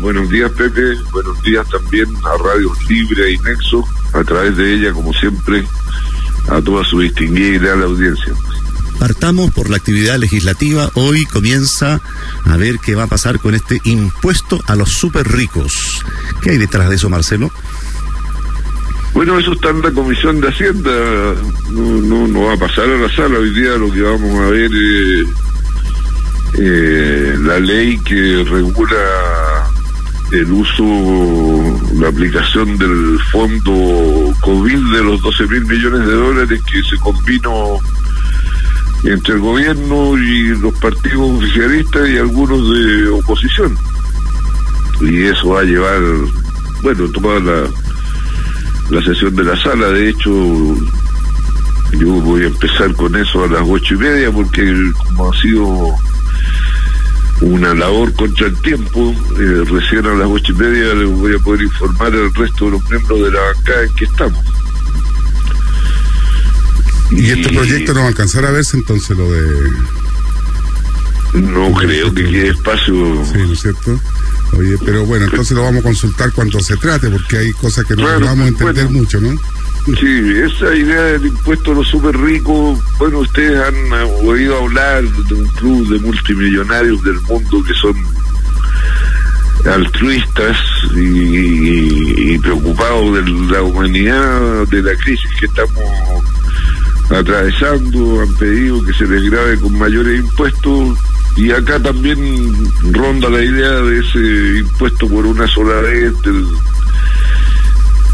Buenos días, Pepe. Buenos días también a Radio Libre y Nexo, a través de ella, como siempre, a toda su distinguida y leal audiencia. Partamos por la actividad legislativa. Hoy comienza a ver qué va a pasar con este impuesto a los súper ricos. ¿Qué hay detrás de eso, Marcelo? Bueno, eso está en la Comisión de Hacienda. No, no, va a pasar a la sala. Hoy día lo que vamos a ver es eh, la ley que regula el uso, la aplicación del fondo COVID de los 12 mil millones de dólares que se combinó entre el gobierno y los partidos oficialistas y algunos de oposición. Y eso va a llevar, bueno, toda la, la sesión de la sala. De hecho, yo voy a empezar con eso a las ocho y media porque como ha sido una labor contra el tiempo, eh, recién a las ocho y media les voy a poder informar al resto de los miembros de la bancada en que estamos. ¿Y, este proyecto no va a alcanzar a verse entonces lo de... No creo que quede espacio. Sí, ¿no es cierto? Oye, pero bueno, entonces lo vamos a consultar cuando se trate, porque hay cosas que no vamos a entender mucho, ¿no? Sí, esa idea del impuesto a los súper ricos, bueno, ustedes han oído hablar de un club de multimillonarios del mundo que son altruistas y preocupados de la humanidad, de la crisis que estamos atravesando, han pedido que se les grabe con mayores impuestos y acá también ronda la idea de ese impuesto por una sola vez,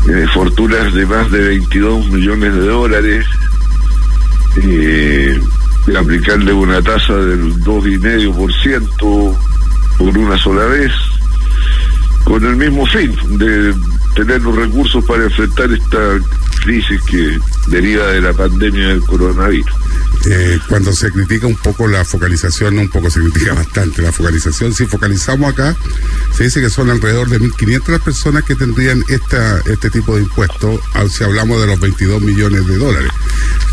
de fortunas de más de 22 millones de dólares, eh, aplicarle una tasa del 2,5% por una sola vez, con el mismo fin de tener los recursos para enfrentar esta crisis que deriva de la pandemia del coronavirus. Eh, cuando se critica un poco la focalización, un poco se critica bastante la focalización, si focalizamos acá, se dice que son alrededor de 1.500 las personas que tendrían este tipo de impuestos, si hablamos de los 22 millones de dólares.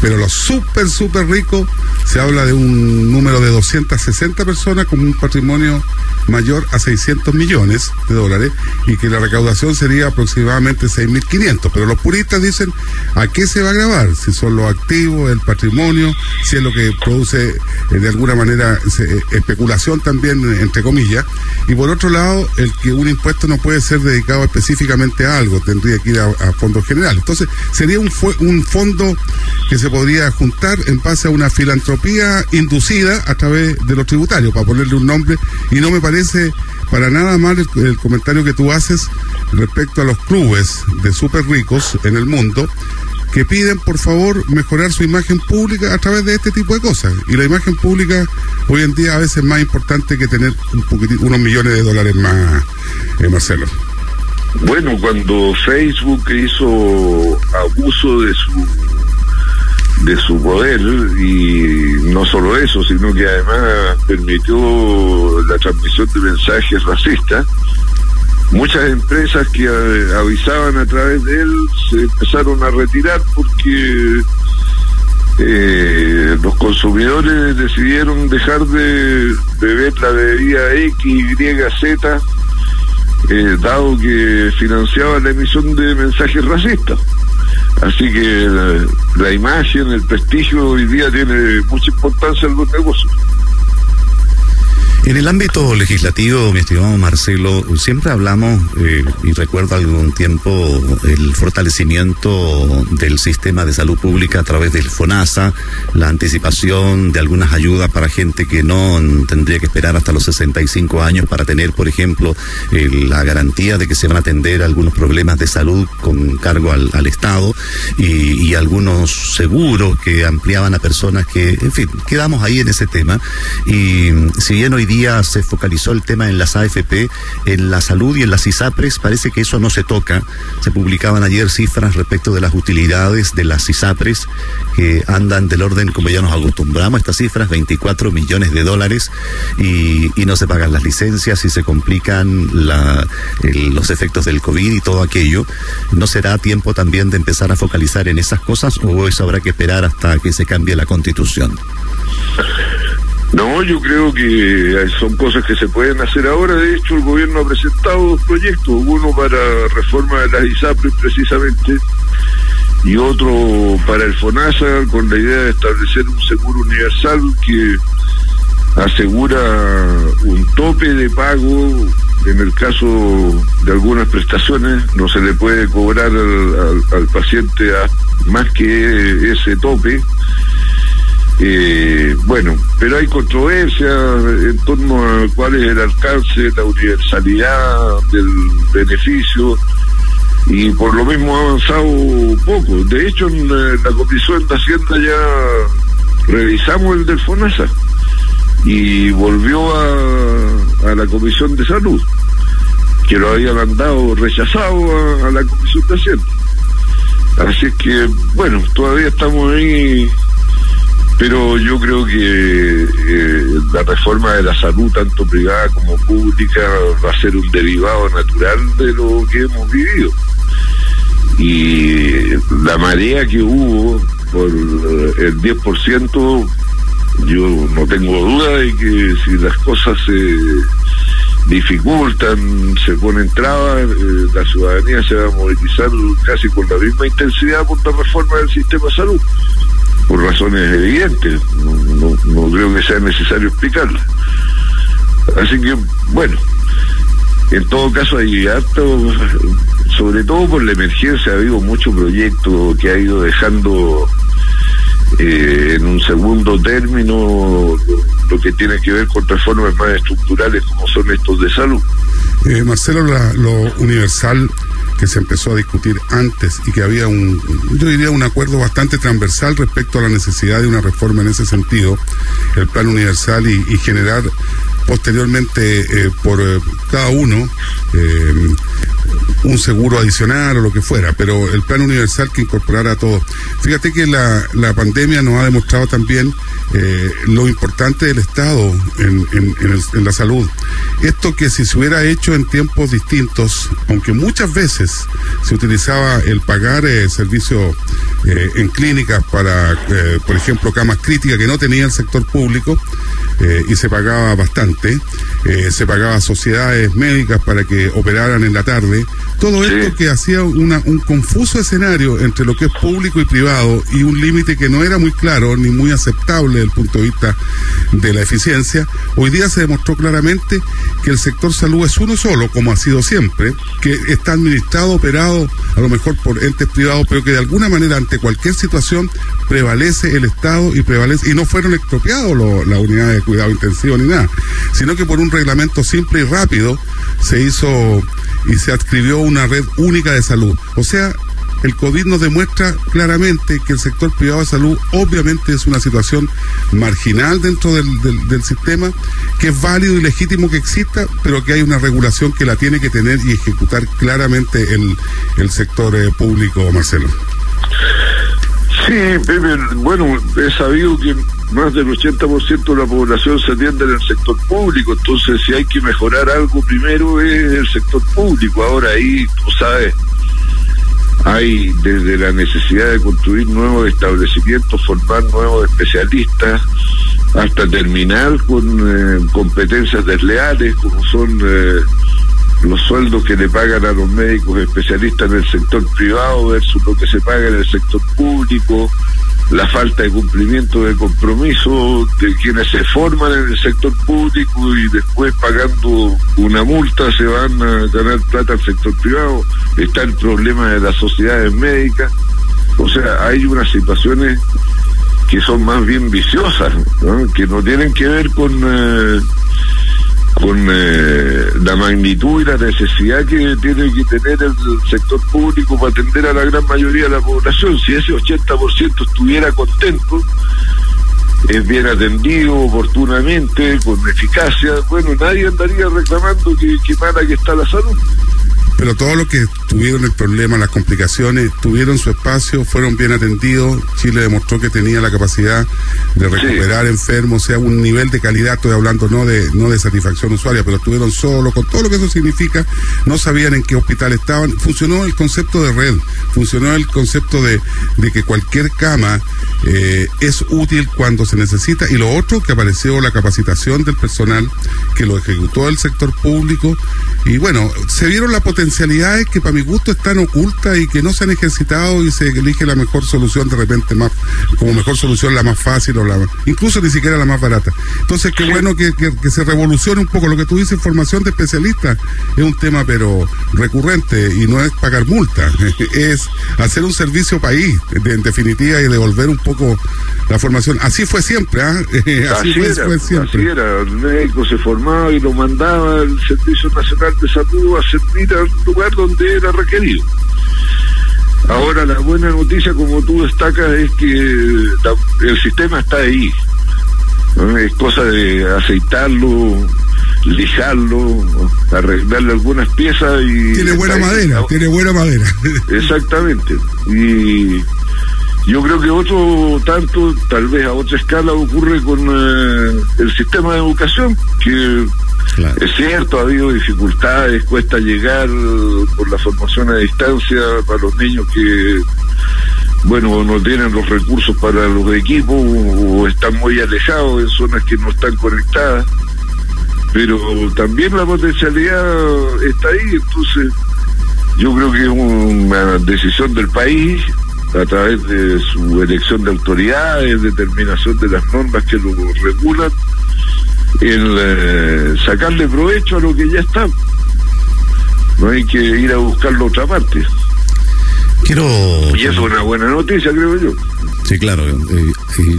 Pero los súper, súper ricos, se habla de un número de 260 personas con un patrimonio mayor a 600 millones de dólares y que la recaudación sería aproximadamente 6.500. Pero los puristas dicen, ¿a qué se va a grabar? Si son los activos, el patrimonio, si es lo que produce eh, de alguna manera eh, especulación también, entre comillas. Y por otro lado, el que un impuesto no puede ser dedicado específicamente a algo, tendría que ir a, fondos generales. Entonces, sería un, un fondo que se podría juntar en base a una filantropía inducida a través de los tributarios, para ponerle un nombre, y no me parece para nada mal el, comentario que tú haces respecto a los clubes de súper ricos en el mundo que piden por favor mejorar su imagen pública a través de este tipo de cosas. Y la imagen pública hoy en día a veces es más importante que tener un unos millones de dólares más, eh, Marcelo. Bueno, cuando Facebook hizo abuso de su de su poder y no solo eso, sino que además permitió la transmisión de mensajes racistas. Muchas empresas que avisaban a través de él se empezaron a retirar porque eh, los consumidores decidieron dejar de beber la bebida X, Y, Z, eh, dado que financiaba la emisión de mensajes racistas. Así que la, imagen, el prestigio hoy día tiene mucha importancia en los negocios. En el ámbito legislativo, mi estimado Marcelo, siempre hablamos, eh, y recuerdo algún tiempo, el fortalecimiento del sistema de salud pública a través del FONASA, la anticipación de algunas ayudas para gente que no tendría que esperar hasta los 65 años para tener, por ejemplo, la garantía de que se van a atender algunos problemas de salud con cargo al, Estado y, y, algunos seguros que ampliaban a personas que, en fin, quedamos ahí en ese tema. Y si bien hoy se focalizó el tema en las AFP, en la salud y en las ISAPRES, parece que eso no se toca. Se publicaban ayer cifras respecto de las utilidades de las ISAPRES que andan del orden como ya nos acostumbramos estas cifras, 24 millones de dólares y, no se pagan las licencias y se complican los efectos del COVID y todo aquello. ¿No será tiempo también de empezar a focalizar en esas cosas o eso habrá que esperar hasta que se cambie la constitución? No, yo creo que son cosas que se pueden hacer ahora. De hecho, el gobierno ha presentado dos proyectos, uno para reforma de las ISAPRES precisamente y otro para el FONASA con la idea de establecer un seguro universal que asegura un tope de pago en el caso de algunas prestaciones. No se le puede cobrar al, paciente más que ese tope eh, bueno, pero hay controversia en torno a cuál es el alcance, la universalidad del beneficio y por lo mismo ha avanzado poco. De hecho, en la Comisión de Hacienda ya revisamos el del FONASA y volvió a, a la Comisión de Salud, que lo había mandado rechazado a, la Comisión de Hacienda. Así que, bueno, todavía estamos ahí pero yo creo que eh, la reforma de la salud, tanto privada como pública, va a ser un derivado natural de lo que hemos vivido. Y la marea que hubo por eh, el 10%, yo no tengo duda de que si las cosas se dificultan, se ponen trabas, eh, la ciudadanía se va a movilizar casi con la misma intensidad por la reforma del sistema de salud por razones evidentes, no, creo que sea necesario explicarla. Así que, bueno, en todo caso hay harto, sobre todo por la emergencia, ha habido mucho proyecto que ha ido dejando eh, en un segundo término lo, que tiene que ver con reformas más estructurales como son estos de salud. Eh, Marcelo, lo universal que se empezó a discutir antes y que había un, yo diría, un acuerdo bastante transversal respecto a la necesidad de una reforma en ese sentido, el plan universal y, generar posteriormente eh, por eh, cada uno eh, un seguro adicional o lo que fuera, pero el plan universal que incorporara a todos. Fíjate que la, la pandemia nos ha demostrado también eh, lo importante del Estado en, en, la salud. Esto que si se hubiera hecho en tiempos distintos, aunque muchas veces se utilizaba el pagar eh, servicios eh, en clínicas para, eh, por ejemplo, camas críticas que no tenía el sector público, y se pagaba bastante, se pagaba sociedades médicas para que operaran en la tarde, todo esto que hacía una, un confuso escenario entre lo que es público y privado y un límite que no era muy claro ni muy aceptable desde el punto de vista de la eficiencia, hoy día se demostró claramente que el sector salud es uno solo, como ha sido siempre, que está administrado, operado a lo mejor por entes privados, pero que de alguna manera ante cualquier situación prevalece el Estado y prevalece, y no fueron expropiados las unidades de cuidado intensivo ni nada, sino que por un reglamento simple y rápido se hizo y se adscribió una red única de salud. O sea, el COVID nos demuestra claramente que el sector privado de salud obviamente es una situación marginal dentro del, del, sistema, que es válido y legítimo que exista, pero que hay una regulación que la tiene que tener y ejecutar claramente el, el sector eh, público, Marcelo. Sí, bueno, he sabido que más del 80% de la población se atiende en el sector público, entonces si hay que mejorar algo primero es el sector público. Ahora ahí, tú sabes, hay desde la necesidad de construir nuevos establecimientos, formar nuevos especialistas, hasta terminar con eh, competencias desleales como son eh, los sueldos que le pagan a los médicos especialistas en el sector privado versus lo que se paga en el sector público, la falta de cumplimiento de compromiso de quienes se forman en el sector público y después pagando una multa se van a ganar plata al sector privado, está el problema de las sociedades médicas, o sea, hay unas situaciones que son más bien viciosas, que no tienen que ver con... Eh, con eh, la magnitud y la necesidad que tiene que tener el sector público para atender a la gran mayoría de la población. Si ese 80% estuviera contento, es bien atendido oportunamente, con eficacia, bueno, nadie andaría reclamando que, que mala que está la salud. pero todos los que tuvieron el problema, las complicaciones, tuvieron su espacio, fueron bien atendidos. Chile demostró que tenía la capacidad de recuperar enfermos, o sea, un nivel de calidad, estoy hablando no de, no de satisfacción usuaria, pero estuvieron solos, con todo lo que eso significa, no sabían en qué hospital estaban. Funcionó el concepto de red, funcionó el concepto de, de que cualquier cama eh, es útil cuando se necesita. Y lo otro, que apareció la capacitación del personal, que lo ejecutó el sector público. Y bueno, se vieron las potencialidades que para mi gusto están ocultas y que no se han ejercitado y se elige la mejor solución de repente más, como mejor solución la más fácil o la incluso ni siquiera la más barata. Entonces, qué bueno que, se revolucione un poco. Lo que tú dices, formación de especialistas, es un tema pero recurrente y no es pagar multa, es hacer un servicio país, en definitiva, y devolver un poco la formación. Así fue siempre, ¿ah? así, fue, siempre. Así era, el médico se formaba y lo mandaba al Servicio Nacional de Salud a servir al lugar donde era requerido. Ahora la buena noticia, como tú destacas, es que el sistema está ahí. Es cosa de aceitarlo, lijarlo, arreglarle algunas piezas y... Tiene buena madera, tiene buena madera. Exactamente. Y yo creo que otro tanto, tal vez a otra escala, ocurre con eh, el sistema de educación, que es cierto, ha habido dificultades, cuesta llegar por la formación a distancia para los niños que, bueno, no tienen los recursos para los equipos o están muy alejados en zonas que no están conectadas. Pero también la potencialidad está ahí, entonces yo creo que es una decisión del país a través de su elección de autoridades, determinación de las normas que lo regulan, el eh, sacarle provecho a lo que ya está. No hay que ir a buscarlo a otra parte. Quiero... Y eso es una buena noticia, creo yo. Sí, claro. Eh,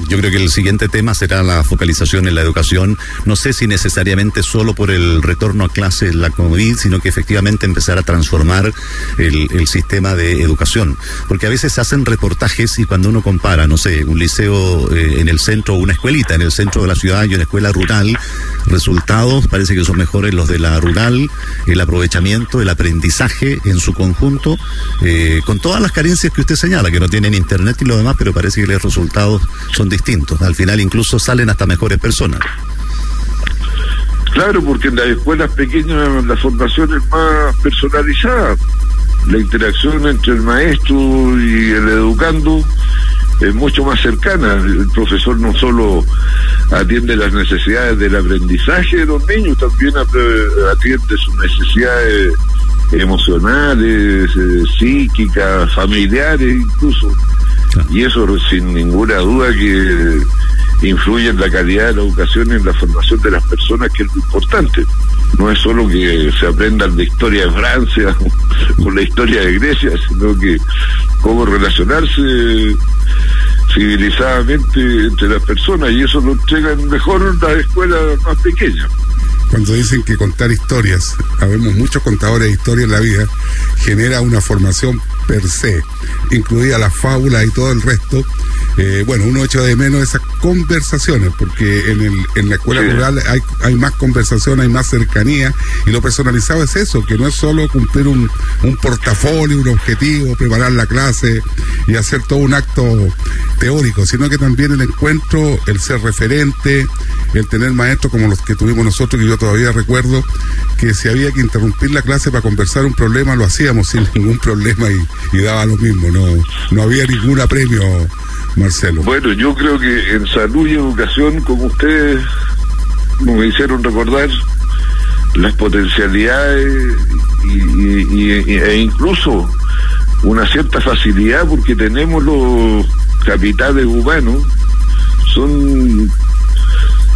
yo creo que el siguiente tema será la focalización en la educación. No sé si necesariamente solo por el retorno a clase la COVID, sino que efectivamente empezar a transformar el, sistema de educación. Porque a veces se hacen reportajes y cuando uno compara, no sé, un liceo eh, en el centro una escuelita en el centro de la ciudad y una escuela rural, resultados parece que son mejores los de la rural, el aprovechamiento, el aprendizaje en su conjunto, eh, con todas las carencias que usted señala, que no tienen internet y lo demás, pero parece que los resultados son distintos. Al final incluso salen hasta mejores personas. Claro, porque en las escuelas pequeñas la formación es más personalizada. La interacción entre el maestro y el educando es mucho más cercana. El profesor no solo atiende las necesidades del aprendizaje de los niños, también atiende sus necesidades emocionales, eh, psíquicas, familiares incluso. Y eso sin ninguna duda que influye en la calidad de la educación y en la formación de las personas, que es lo importante. No es solo que se aprendan la historia de Francia o la historia de Grecia, sino que cómo relacionarse civilizadamente entre las personas y eso lo entregan mejor las escuelas más pequeñas. Cuando dicen que contar historias, sabemos muchos contadores de historias en la vida, genera una formación per se, incluida la fábula y todo el resto. Eh, bueno, uno echa de menos esas conversaciones, porque en, el, en la escuela rural hay, hay más conversación, hay más cercanía, y lo personalizado es eso, que no es solo cumplir un, un portafolio, un objetivo, preparar la clase y hacer todo un acto teórico, sino que también el encuentro, el ser referente, el tener maestros como los que tuvimos nosotros, que yo todavía recuerdo que si había que interrumpir la clase para conversar un problema, lo hacíamos sin ningún problema y, daba lo mismo, no, no había ningún apremio, Marcelo. Bueno, yo creo que en salud y educación, como ustedes nos hicieron recordar, las potencialidades y, e incluso una cierta facilidad porque tenemos los capitales humanos son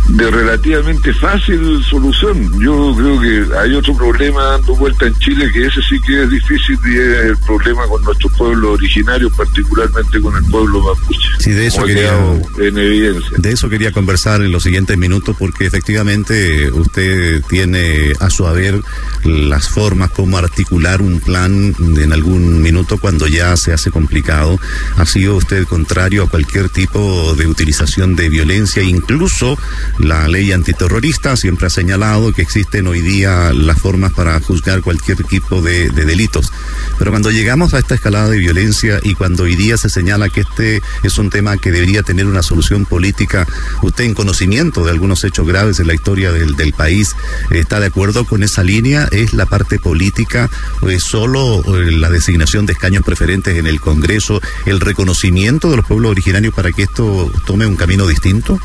de relativamente fácil solución. Yo creo que hay otro problema dando vuelta en Chile que ese sí que es difícil y es el problema con nuestro pueblo originario, particularmente con el pueblo mapuche. Sí, de eso quería en evidencia. De eso quería conversar en los siguientes minutos porque efectivamente usted tiene a su haber las formas como articular un plan en algún minuto cuando ya se hace complicado. Ha sido usted contrario a cualquier tipo de utilización de violencia, incluso La ley antiterrorista siempre ha señalado que existen hoy día las formas para juzgar cualquier tipo de, delitos. Pero cuando llegamos a esta escalada de violencia y cuando hoy día se señala que este es un tema que debería tener una solución política, usted en conocimiento de algunos hechos graves en la historia del, del país, ¿está de acuerdo con esa línea? ¿Es la parte política o es solo eh, la designación de escaños preferentes en el Congreso, el reconocimiento de los pueblos originarios para que esto tome un camino distinto?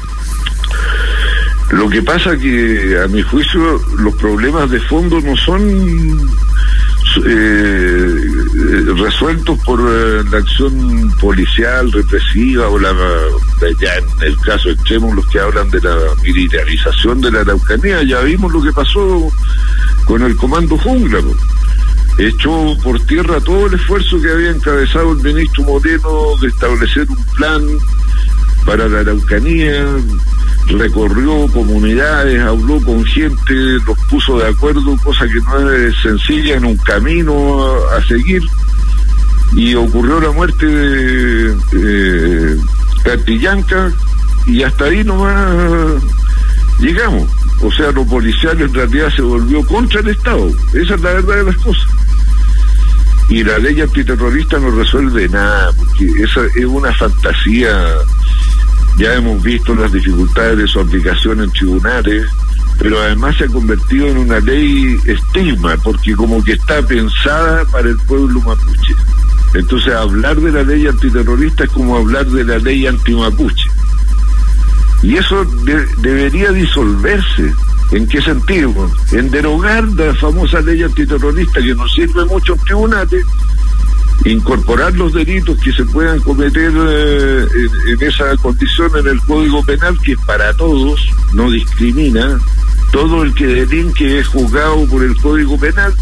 Lo que pasa que, a mi juicio, los problemas de fondo no son eh, resueltos por eh, la acción policial, represiva, o la ya en el caso extremo los que hablan de la militarización de la Araucanía, ya vimos lo que pasó con el comando jungla. Echó por tierra todo el esfuerzo que había encabezado el ministro Moreno de establecer un plan para la Araucanía, recorrió comunidades, habló con gente, los puso de acuerdo, cosa que no es sencilla en un camino a, seguir. Y ocurrió la muerte de eh, Catillanca y hasta ahí nomás llegamos. O sea, lo policial en realidad se volvió contra el Estado. Esa es la verdad de las cosas. Y la ley antiterrorista no resuelve nada, porque esa es una fantasía ya hemos visto las dificultades de su aplicación en tribunales, pero además se ha convertido en una ley estigma, porque como que está pensada para el pueblo mapuche. Entonces hablar de la ley antiterrorista es como hablar de la ley antimapuche. Y eso debería disolverse. ¿En qué sentido? En derogar la famosa ley antiterrorista que nos sirve mucho en tribunales incorporar los delitos que se puedan cometer eh, en, esa condición en el Código Penal, que para todos no discrimina, todo el que delinque es juzgado por el Código Penal,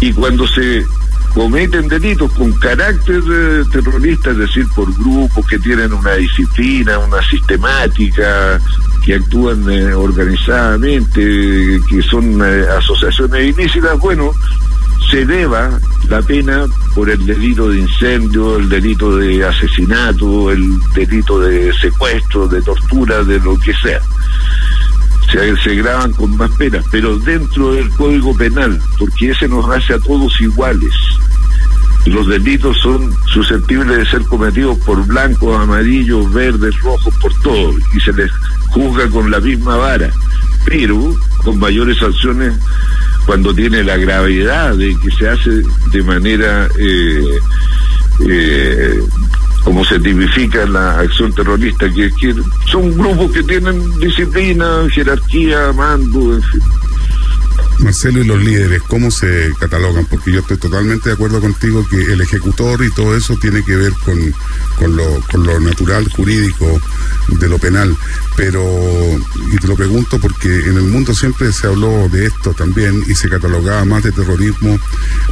y cuando se cometen delitos con carácter eh, terrorista, es decir, por grupos que tienen una disciplina, una sistemática, que actúan eh, organizadamente, que son asociaciones ilícitas, bueno, se deba la pena por el delito de incendio, el delito de asesinato, el delito de secuestro, de tortura, de lo que sea. Se, graban con más penas, pero dentro del Código Penal, porque ese nos hace a todos iguales. Los delitos son susceptibles de ser cometidos por blancos, amarillos, verdes, rojos, por todos, y se les juzga con la misma vara, pero con mayores sanciones cuando tiene la gravedad de que se hace de manera eh, eh, como se tipifica la acción terrorista, que, que son grupos que tienen disciplina, jerarquía, mando, en fin. Marcelo, y los líderes, ¿cómo se catalogan? Porque yo estoy totalmente de acuerdo contigo que el ejecutor y todo eso tiene que ver con, con, lo, con lo natural, jurídico, de lo penal. Pero, y te lo pregunto porque en el mundo siempre se habló de esto también y se catalogaba más de terrorismo,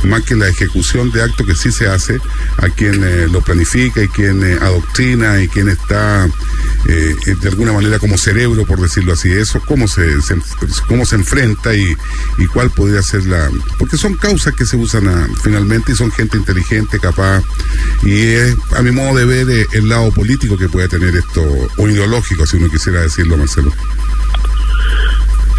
más que la ejecución de actos que sí se hace a quien eh, lo planifica y quien eh, adoctrina y quien está eh, de alguna manera como cerebro, por decirlo así. Eso, cómo se, cómo se enfrenta y, y cuál podría ser la... Porque son causas que se usan ah, finalmente y son gente inteligente, capaz. Y es, a mi modo de ver, eh, el lado político que puede tener esto, o ideológico, si uno quisiera decirlo, Marcelo.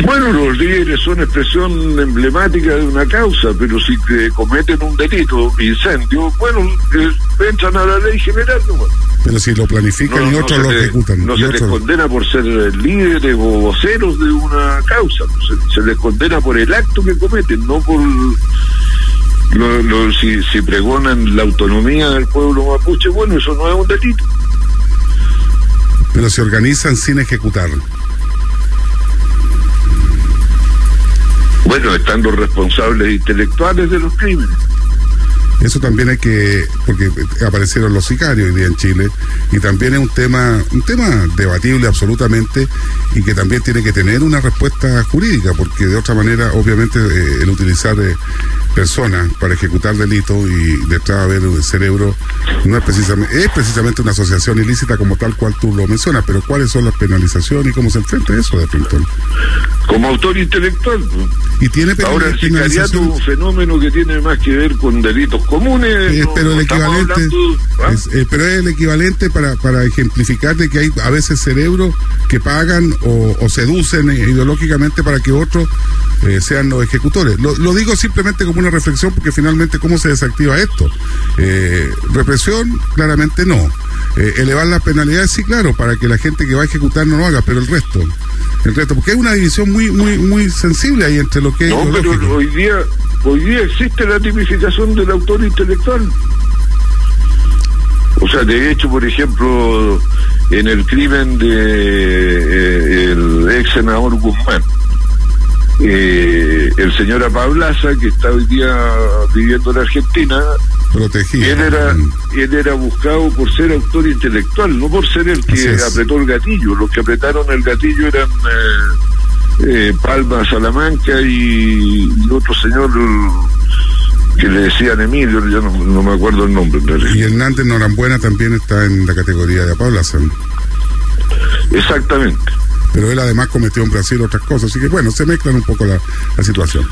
Bueno, los líderes son expresión emblemática de una causa, pero si cometen un delito, incendio, bueno, eh, entran a la ley general, ¿no? Pero si lo planifican y otros lo ejecutan. No se les condena por ser líderes o voceros de una causa, se, les condena por el acto que cometen, no por si, si pregonan la autonomía del pueblo mapuche, bueno, eso no es un delito. Pero se organizan sin ejecutar. Bueno, están los responsables intelectuales de los crímenes. Eso también hay que, porque aparecieron los sicarios hoy día en Chile, y también es un tema, un tema debatible absolutamente, y que también tiene que tener una respuesta jurídica, porque de otra manera, obviamente, eh, el utilizar eh, personas para ejecutar delitos y detrás de haber el cerebro no es precisamente es precisamente una asociación ilícita como tal cual tú lo mencionas pero cuáles son las penalizaciones y cómo se enfrenta eso de pronto como autor intelectual y tiene ahora el sicariato un fenómeno que tiene más que ver con delitos comunes eh, pero el equivalente ¿ah? es, eh, pero es el equivalente para para ejemplificar de que hay a veces cerebros que pagan o, o seducen ideológicamente para que otros eh, sean los ejecutores. Lo, lo, digo simplemente como una reflexión porque finalmente cómo se desactiva esto. Eh, represión, claramente no. Eh, elevar las penalidades, sí, claro, para que la gente que va a ejecutar no lo haga, pero el resto, el resto, porque hay una división muy, muy, muy sensible ahí entre lo que no, pero hoy día, hoy día existe la tipificación del autor intelectual. O sea, de hecho, por ejemplo, en el crimen de eh, el ex senador Guzmán, eh, el señor Apablaza, que está hoy día viviendo en Argentina, Protegido. Él era, él era buscado por ser autor intelectual, no por ser el que apretó el gatillo. Los que apretaron el gatillo eran eh, eh, Palma Salamanca y, otro señor que le decían Emilio, yo no, me acuerdo el nombre. Y Hernández Norambuena también está en la categoría de Apablaza. Exactamente pero él además cometió en Brasil otras cosas, así que bueno, se mezclan un poco la, situación.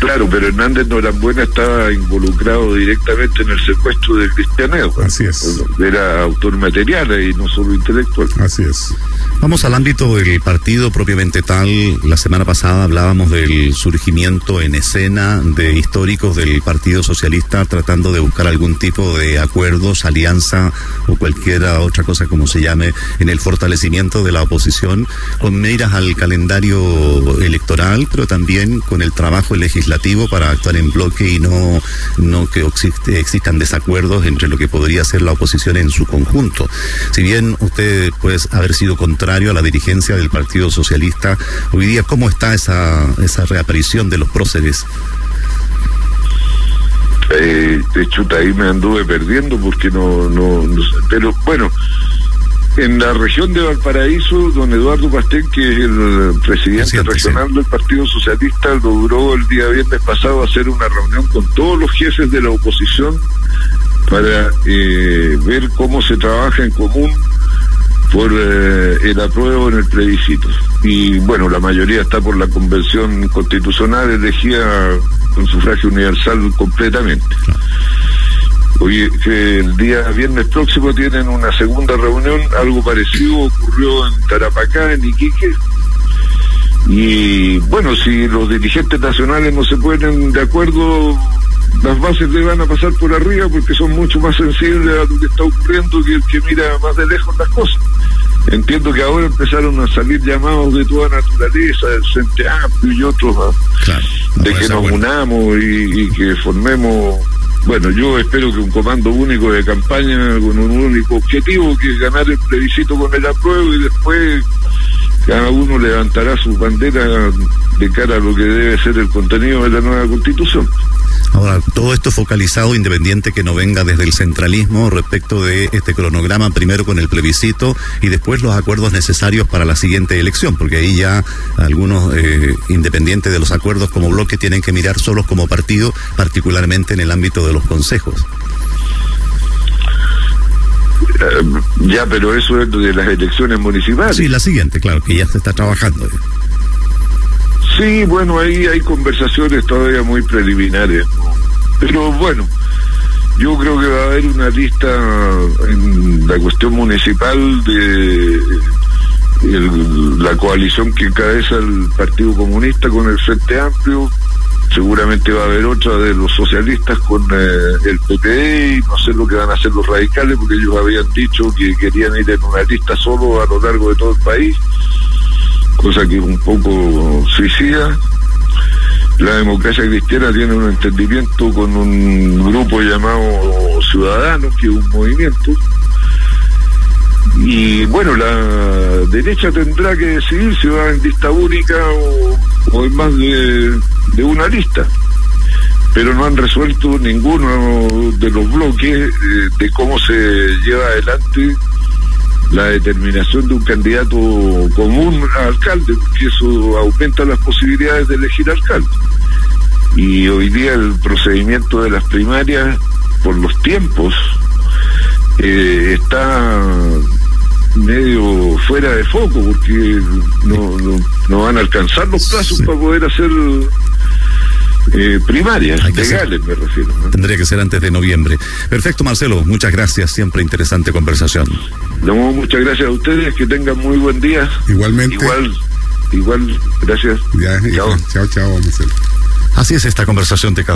Claro, pero Hernández Norambuena estaba involucrado directamente en el secuestro de Cristianeo. Así es. Era autor material y no solo intelectual. Así es. Vamos al ámbito del partido propiamente tal. La semana pasada hablábamos del surgimiento en escena de históricos del Partido Socialista tratando de buscar algún tipo de acuerdos, alianza o cualquier otra cosa como se llame en el fortalecimiento de la oposición con miras al calendario electoral, pero también con el trabajo legislativo para actuar en bloque y no, no que existe, existan desacuerdos entre lo que podría ser la oposición en su conjunto. Si bien usted puede haber sido contrario a la dirigencia del Partido Socialista, hoy día, ¿cómo está esa, esa reaparición de los próceres? Eh, chuta, ahí me anduve perdiendo porque no, no, no pero bueno, en la región de Valparaíso, don Eduardo Pastén, que es el presidente regional del Partido Socialista, logró el día viernes pasado hacer una reunión con todos los jefes de la oposición para eh, ver cómo se trabaja en común por eh, el apruebo en el plebiscito. Y bueno, la mayoría está por la convención constitucional elegida con sufragio universal completamente. Oye, que el día viernes próximo tienen una segunda reunión, algo parecido ocurrió en Tarapacá, en Iquique. Y bueno, si los dirigentes nacionales no se ponen de acuerdo, las bases le van a pasar por arriba porque son mucho más sensibles a lo que está ocurriendo que el que mira más de lejos las cosas. Entiendo que ahora empezaron a salir llamados de toda naturaleza, del Frente Amplio y otros, de que nos unamos y que formemos bueno, yo espero que un comando único de campaña con un único objetivo, que es ganar el plebiscito con el apruebo y después cada uno levantará su bandera de cara a lo que debe ser el contenido de la nueva constitución. Ahora, todo esto focalizado, independiente que no venga desde el centralismo respecto de este cronograma, primero con el plebiscito y después los acuerdos necesarios para la siguiente elección, porque ahí ya algunos, eh, independientes de los acuerdos como bloque, tienen que mirar solos como partido, particularmente en el ámbito de los consejos. Eh, ya, pero eso es de las elecciones municipales. Sí, la siguiente, claro, que ya se está trabajando. Sí, bueno, ahí hay conversaciones todavía muy preliminares. Pero bueno, yo creo que va a haber una lista en la cuestión municipal de la coalición que encabeza el Partido Comunista con el Frente Amplio. Seguramente va a haber otra de los socialistas con eh, el PPD y no sé lo que van a hacer los radicales porque ellos habían dicho que querían ir en una lista solo a lo largo de todo el país cosa que es un poco suicida. La democracia cristiana tiene un entendimiento con un grupo llamado Ciudadanos, que es un movimiento. Y bueno, la derecha tendrá que decidir si va en lista única o, en más de, una lista. Pero no han resuelto ninguno de los bloques eh, de cómo se lleva adelante la determinación de un candidato común a alcalde, porque eso aumenta las posibilidades de elegir alcalde. y hoy día el procedimiento de las primarias, por los tiempos, eh, está medio fuera de foco porque no, no, no van a alcanzar los plazos para poder hacer eh, primarias, legales me refiero. Tendría que ser antes de noviembre. Perfecto, Marcelo, muchas gracias, siempre interesante conversación. No, muchas gracias a ustedes, que tengan muy buen día. Igualmente. Igual, igual, gracias. Ya, chao, chao, chao Marcelo. Así es esta conversación de